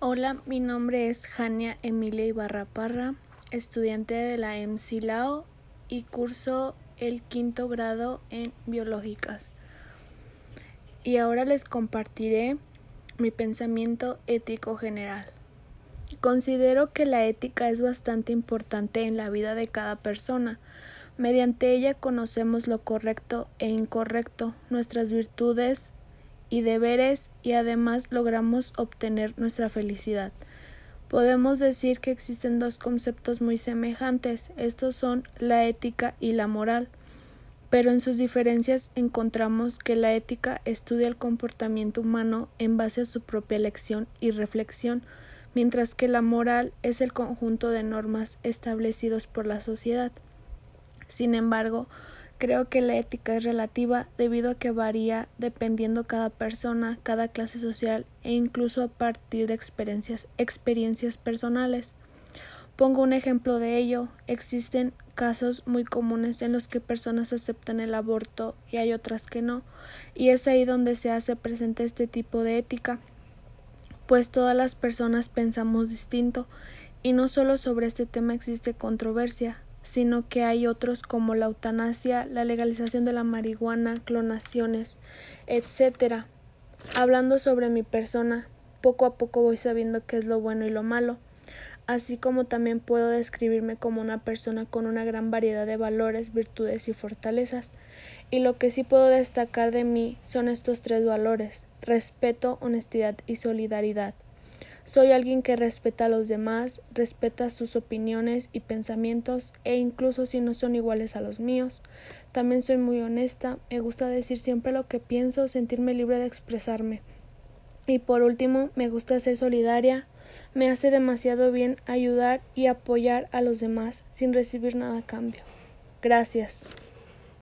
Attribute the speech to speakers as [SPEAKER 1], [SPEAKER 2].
[SPEAKER 1] Hola, mi nombre es Jania Emilia Ibarra Parra, estudiante de la EMSILAO y curso el quinto grado en biológicas. Y ahora les compartiré mi pensamiento ético general. Considero que la ética es bastante importante en la vida de cada persona. Mediante ella conocemos lo correcto e incorrecto, nuestras virtudes, y deberes y además logramos obtener nuestra felicidad. Podemos decir que existen dos conceptos muy semejantes, estos son la ética y la moral, pero en sus diferencias encontramos que la ética estudia el comportamiento humano en base a su propia elección y reflexión, mientras que la moral es el conjunto de normas establecidos por la sociedad. Sin embargo, Creo que la ética es relativa debido a que varía dependiendo cada persona, cada clase social e incluso a partir de experiencias, experiencias personales. Pongo un ejemplo de ello. Existen casos muy comunes en los que personas aceptan el aborto y hay otras que no, y es ahí donde se hace presente este tipo de ética, pues todas las personas pensamos distinto, y no solo sobre este tema existe controversia, sino que hay otros como la eutanasia, la legalización de la marihuana, clonaciones, etc. Hablando sobre mi persona, poco a poco voy sabiendo qué es lo bueno y lo malo, así como también puedo describirme como una persona con una gran variedad de valores, virtudes y fortalezas. Y lo que sí puedo destacar de mí son estos tres valores respeto, honestidad y solidaridad. Soy alguien que respeta a los demás, respeta sus opiniones y pensamientos e incluso si no son iguales a los míos. También soy muy honesta, me gusta decir siempre lo que pienso, sentirme libre de expresarme. Y por último, me gusta ser solidaria, me hace demasiado bien ayudar y apoyar a los demás sin recibir nada a cambio. Gracias.